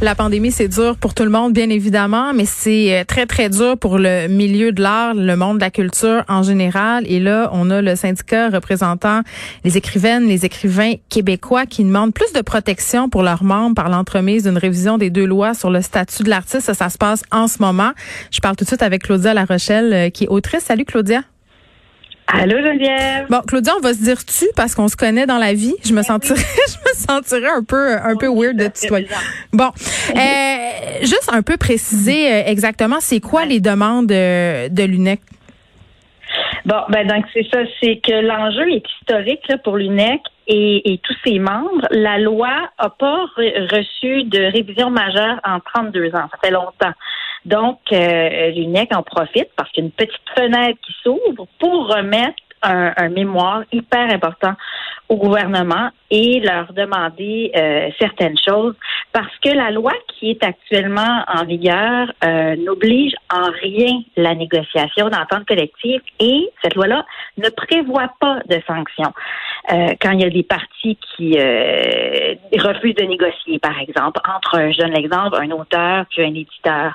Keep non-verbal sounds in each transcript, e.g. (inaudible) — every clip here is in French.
La pandémie, c'est dur pour tout le monde, bien évidemment, mais c'est euh, très, très dur pour le milieu de l'art, le monde de la culture en général. Et là, on a le syndicat représentant les écrivaines, les écrivains québécois qui demandent plus de protection pour leurs membres par l'entremise d'une révision des deux lois sur le statut de l'artiste. Ça, ça se passe en ce moment. Je parle tout de suite avec Claudia La Rochelle, euh, qui est autrice. Salut, Claudia. Allô Geneviève? Bon, Claudia, on va se dire tu parce qu'on se connaît dans la vie. Je me sentirais, (laughs) je me sentirais un peu, un peu weird de tutoyer. Bon, euh, juste un peu préciser euh, exactement, c'est quoi les demandes de, de l'UNEC? Bon, ben donc c'est ça, c'est que l'enjeu est historique là, pour l'UNEC et, et, tous ses membres. La loi a pas reçu de révision majeure en 32 ans. Ça fait longtemps. Donc, euh, en profite parce qu'il y a une petite fenêtre qui s'ouvre pour remettre un, un, mémoire hyper important au gouvernement et leur demander euh, certaines choses parce que la loi qui est actuellement en vigueur euh, n'oblige en rien la négociation d'entente collective et cette loi-là ne prévoit pas de sanctions euh, quand il y a des partis qui euh, refusent de négocier, par exemple, entre un jeune exemple, un auteur puis un éditeur.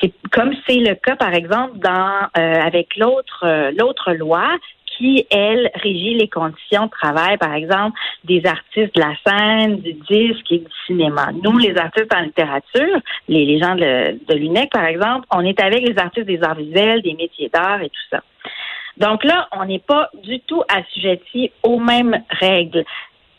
C'est comme c'est le cas, par exemple, dans euh, avec l'autre l'autre loi qui, elle, régit les conditions de travail, par exemple, des artistes de la scène, du disque et du cinéma. Nous, les artistes en littérature, les, les gens de, de l'UNEC, par exemple, on est avec les artistes des arts visuels, des métiers d'art et tout ça. Donc là, on n'est pas du tout assujetti aux mêmes règles.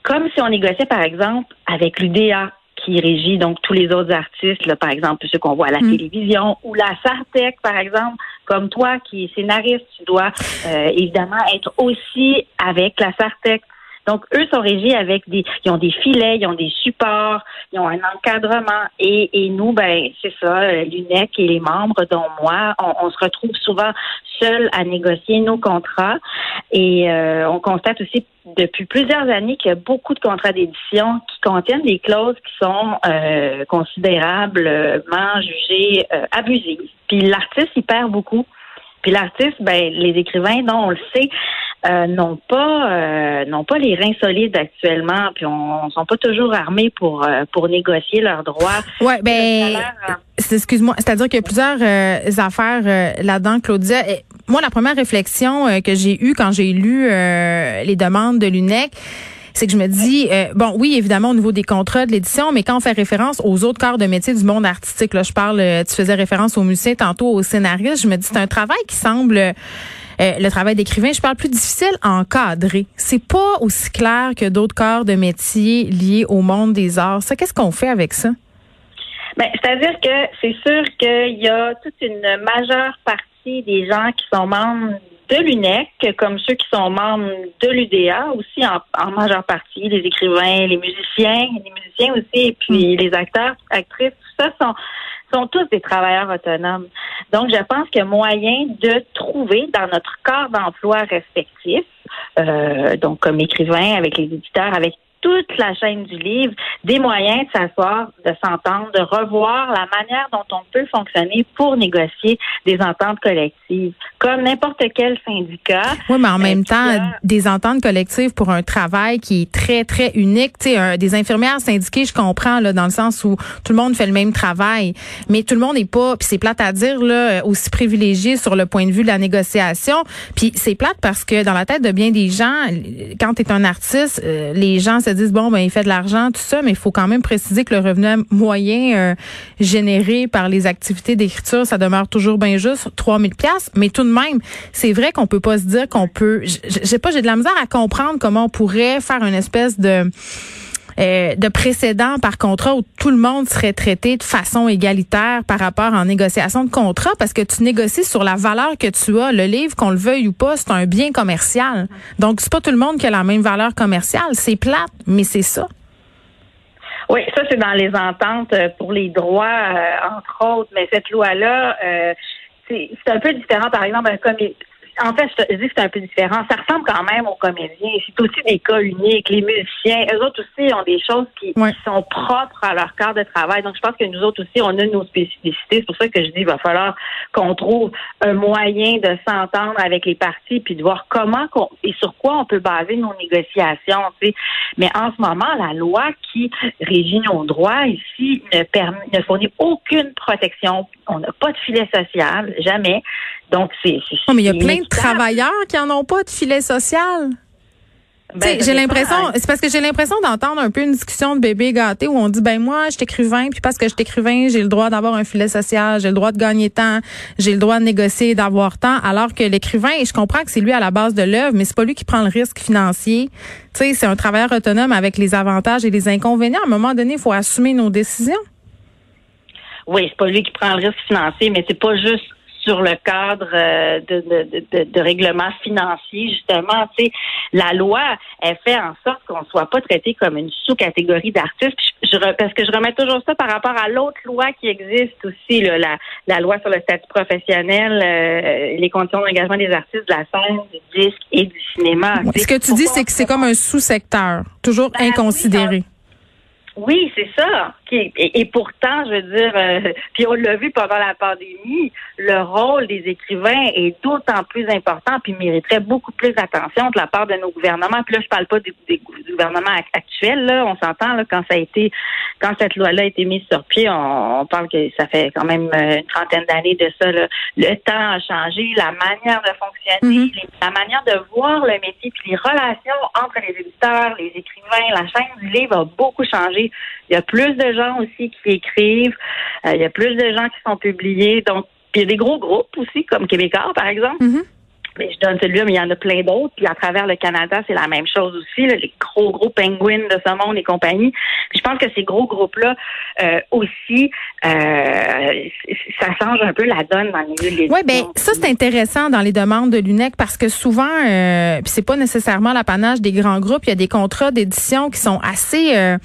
Comme si on négociait, par exemple, avec l'UDA, qui régit donc tous les autres artistes, là, par exemple ceux qu'on voit à la mm. télévision, ou la Sartec, par exemple, comme toi qui es scénariste, tu dois euh, évidemment être aussi avec la Sartec. Donc, eux sont régis avec des, ils ont des filets, ils ont des supports, ils ont un encadrement. Et, et nous, ben, c'est ça, l'UNEC et les membres, dont moi, on, on, se retrouve souvent seuls à négocier nos contrats. Et euh, on constate aussi depuis plusieurs années qu'il y a beaucoup de contrats d'édition qui contiennent des clauses qui sont euh, considérablement jugées euh, abusives. Puis l'artiste, il perd beaucoup. Puis l'artiste, ben, les écrivains, non, on le sait, euh, n'ont pas euh, n'ont pas les reins solides actuellement, puis on, sont pas toujours armés pour euh, pour négocier leurs droits. Ouais, ben excuse-moi, c'est-à-dire qu'il y a plusieurs affaires là-dedans, Claudia. moi, la première réflexion que j'ai eue quand j'ai lu les demandes de l'UNEC, c'est que je me dis, bon, oui, évidemment, au niveau des contrats de l'édition, mais quand on fait référence aux autres corps de métier du monde artistique, là, je parle, tu faisais référence aux musiciens, tantôt aux scénaristes, je me dis, c'est un travail qui semble euh, le travail d'écrivain, je parle plus difficile à encadrer. C'est pas aussi clair que d'autres corps de métier liés au monde des arts. Ça, qu'est-ce qu'on fait avec ça? Ben, c'est-à-dire que c'est sûr qu'il y a toute une majeure partie des gens qui sont membres de l'UNEC, comme ceux qui sont membres de l'UDA, aussi en, en, majeure partie, les écrivains, les musiciens, les musiciens aussi, et puis mm. les acteurs, actrices, tout ça sont sont tous des travailleurs autonomes. Donc, je pense qu'il y a moyen de trouver dans notre corps d'emploi respectif, euh, donc comme écrivain, avec les éditeurs, avec toute la chaîne du livre des moyens de s'asseoir, de s'entendre, de revoir la manière dont on peut fonctionner pour négocier des ententes collectives, comme n'importe quel syndicat. Oui, mais en même temps, des ententes collectives pour un travail qui est très, très unique. Tu sais, des infirmières syndiquées, je comprends, là, dans le sens où tout le monde fait le même travail, mais tout le monde n'est pas, puis c'est plate à dire, là, aussi privilégié sur le point de vue de la négociation. Puis c'est plate parce que dans la tête de bien des gens, quand tu es un artiste, euh, les gens se disent bon ben il fait de l'argent tout ça, mais il faut quand même préciser que le revenu moyen euh, généré par les activités d'écriture, ça demeure toujours bien juste 3000 pièces, mais tout de même, c'est vrai qu'on peut pas se dire qu'on peut j'ai pas j'ai de la misère à comprendre comment on pourrait faire une espèce de euh, de précédent par contrat où tout le monde serait traité de façon égalitaire par rapport en négociation de contrat parce que tu négocies sur la valeur que tu as. Le livre, qu'on le veuille ou pas, c'est un bien commercial. Donc, c'est pas tout le monde qui a la même valeur commerciale. C'est plate, mais c'est ça. Oui, ça, c'est dans les ententes euh, pour les droits, euh, entre autres. Mais cette loi-là, c'est un peu différent. Par exemple, un, en fait, je dis que c'est un peu différent. Ça ressemble quand même aux comédiens. C'est aussi des cas uniques. Les musiciens, eux autres aussi ont des choses qui, Ouais. qui sont propres à leur cadre de travail. Donc, je pense que nous autres aussi, on a nos spécificités. C'est pour ça que je dis qu'il va falloir qu'on trouve un moyen de s'entendre avec les partis puis de voir comment qu'on, et sur quoi on peut baser nos négociations. Mais en ce moment, la loi qui régit nos droits ici ne, permet, ne fournit aucune protection. On n'a pas de filet social, jamais. Donc, c'est. Non, mais il y a c'est plein de inéquitable. Travailleurs qui en ont pas de filet social. Ben, j'ai l'impression, c'est parce que j'ai l'impression d'entendre un peu une discussion de bébé gâté où on dit ben moi je suis écrivain puis parce que je suis écrivain j'ai le droit d'avoir un filet social, j'ai le droit de gagner temps, j'ai le droit de négocier, d'avoir temps, alors que l'écrivain et je comprends que c'est lui à la base de l'œuvre, mais c'est pas lui qui prend le risque financier. Tu sais, c'est un travailleur autonome avec les avantages et les inconvénients. À un moment donné, il faut assumer nos décisions. Oui, c'est pas lui qui prend le risque financier, mais c'est pas juste sur le cadre euh, de, de, de, de règlement financier, justement. Tu sais, la loi, elle fait en sorte qu'on soit pas traité comme une sous-catégorie d'artistes. Je, je parce que je remets toujours ça par rapport à l'autre loi qui existe aussi, là, la, la loi sur le statut professionnel, euh, les conditions d'engagement des artistes de la scène, du disque et du cinéma. Ce que tu dis, c'est que c'est comme un sous-secteur, toujours Ben inconsidéré. Oui, c'est ça. Qui- Et, et pourtant, je veux dire, euh, (laughs) puis on l'a vu pendant la pandémie, le rôle des écrivains est d'autant plus important, puis mériterait beaucoup plus d'attention de la part de nos gouvernements. Puis là, je parle pas des, des gouvernements ac- actuels, là, on s'entend là, quand ça a été, quand cette loi-là a été mise sur pied, on, on parle que ça fait quand même euh, une trentaine d'années de ça. là. Le temps a changé, la manière de fonctionner, Mhm. les- la manière de voir le métier, puis les relations entre les éditeurs, les écrivains, la chaîne du livre a beaucoup changé. Il y a plus de gens aussi qui écrivent, euh, il y a plus de gens qui sont publiés. Donc, il y a des gros groupes aussi, comme Québécois, par exemple. Mhm. Mais je donne celui-là, mais il y en a plein d'autres. Puis à travers le Canada, c'est la même chose aussi. là, les gros gros penguins de ce monde et compagnie. Puis je pense que ces gros groupes-là euh, aussi, euh, ça change un peu la donne dans le milieu de l'édition. Oui, ben ça c'est intéressant dans les demandes de l'UNEC parce que souvent, euh, puis c'est pas nécessairement l'apanage des grands groupes. Il y a des contrats d'édition qui sont assez, euh,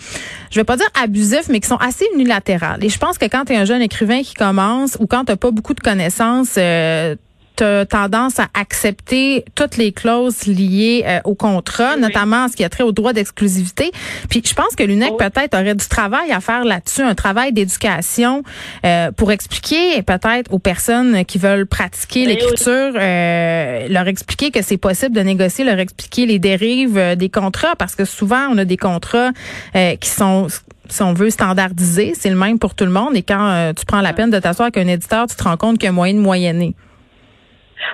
je vais pas dire abusifs, mais qui sont assez unilatérales. Et je pense que quand tu es un jeune écrivain qui commence ou quand t'as pas beaucoup de connaissances. Euh, tendance à accepter toutes les clauses liées euh, au contrat, Oui. notamment ce qui a trait au droit d'exclusivité. Puis je pense que l'UNEC peut-être aurait du travail à faire là-dessus, un travail d'éducation euh, pour expliquer peut-être aux personnes qui veulent pratiquer Ben l'écriture, euh, leur expliquer que c'est possible de négocier, leur expliquer les dérives euh, des contrats, parce que souvent on a des contrats euh, qui sont si on veut standardiser, c'est le même pour tout le monde. Et quand euh, tu prends la peine de t'asseoir avec un éditeur, tu te rends compte qu'il y a moyen de moyenner.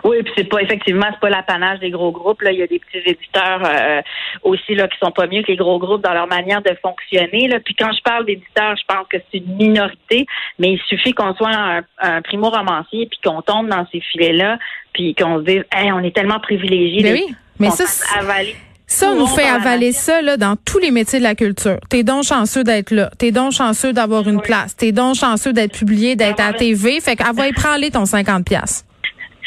Oui, puis c'est pas effectivement c'est pas l'apanage des gros groupes. Là, il y a des petits éditeurs euh, aussi là qui sont pas mieux que les gros groupes dans leur manière de fonctionner. Là. Puis quand je parle d'éditeurs, je pense que c'est une minorité, mais il suffit qu'on soit un, un primo romancier puis qu'on tombe dans ces filets-là, puis qu'on se dise, hey, on est tellement privilégiés. Mais d'être- oui, mais ça, avaler. Ça, on nous fait avaler ça là, dans tous les métiers de la culture. T'es donc chanceux d'être là. T'es donc chanceux d'avoir une Oui. place. T'es donc chanceux d'être publié, d'être à la TV. Fait y prendre ton 50 pièces.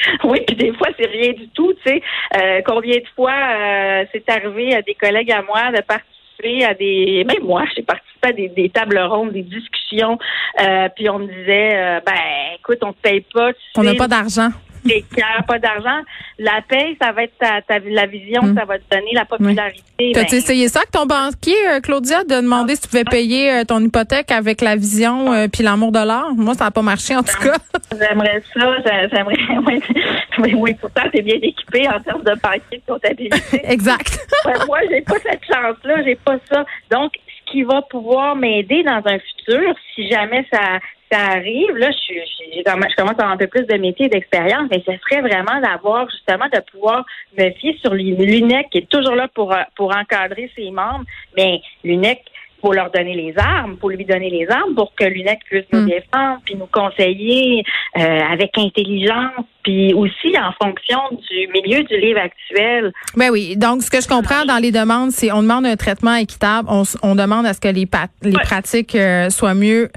(laughs) Oui, puis des fois, c'est rien du tout, tu sais. Euh, combien de fois euh, c'est arrivé à des collègues à moi de participer à des... Même moi, j'ai participé à des, des tables rondes, des discussions, euh, puis on me disait, euh, ben, écoute, on te paye pas, tu On n'a pas d'argent. t'es clair, pas d'argent. La paye, ça va être ta, ta- la vision, Mm. ça va te donner la popularité. T'as-tu Ben, essayé ça avec ton banquier, euh, Claudia, de demander si tu pouvais payer euh, ton hypothèque avec la vision euh, puis l'amour de l'art? Moi, ça n'a pas marché en tout cas. (laughs) J'aimerais ça, j'a- j'aimerais. (laughs) Oui, pourtant, t'es bien équipé en termes de paquet de comptabilité. (laughs) exact. Moi, j'ai pas cette chance-là, j'ai pas ça. Donc, qui va pouvoir m'aider dans un futur, si jamais ça, ça arrive, là, je, comme- je commence à avoir un peu plus de métier et d'expérience, mais ce serait vraiment d'avoir justement de pouvoir me fier sur l'UNEC qui est toujours là pour, euh, pour encadrer ses membres, mais l'UNEC faut leur donner les armes, faut lui donner les armes pour que l'UNEC puisse nous Mm. défendre, puis nous conseiller euh, avec intelligence, puis aussi en fonction du milieu du livre actuel. Ben oui. Donc, ce que je comprends dans les demandes, c'est on demande un traitement équitable. On, on demande à ce que les, pat- les Ouais. pratiques euh, soient mieux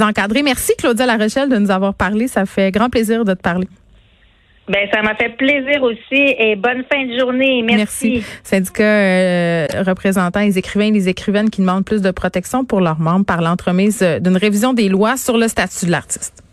encadrées. Merci, Claudia Larochelle, de nous avoir parlé. Ça fait grand plaisir de te parler. Ben, ça m'a fait plaisir aussi et bonne fin de journée. Merci. Syndicat euh, représentant les écrivains et les écrivaines qui demandent plus de protection pour leurs membres par l'entremise euh, d'une révision des lois sur le statut de l'artiste.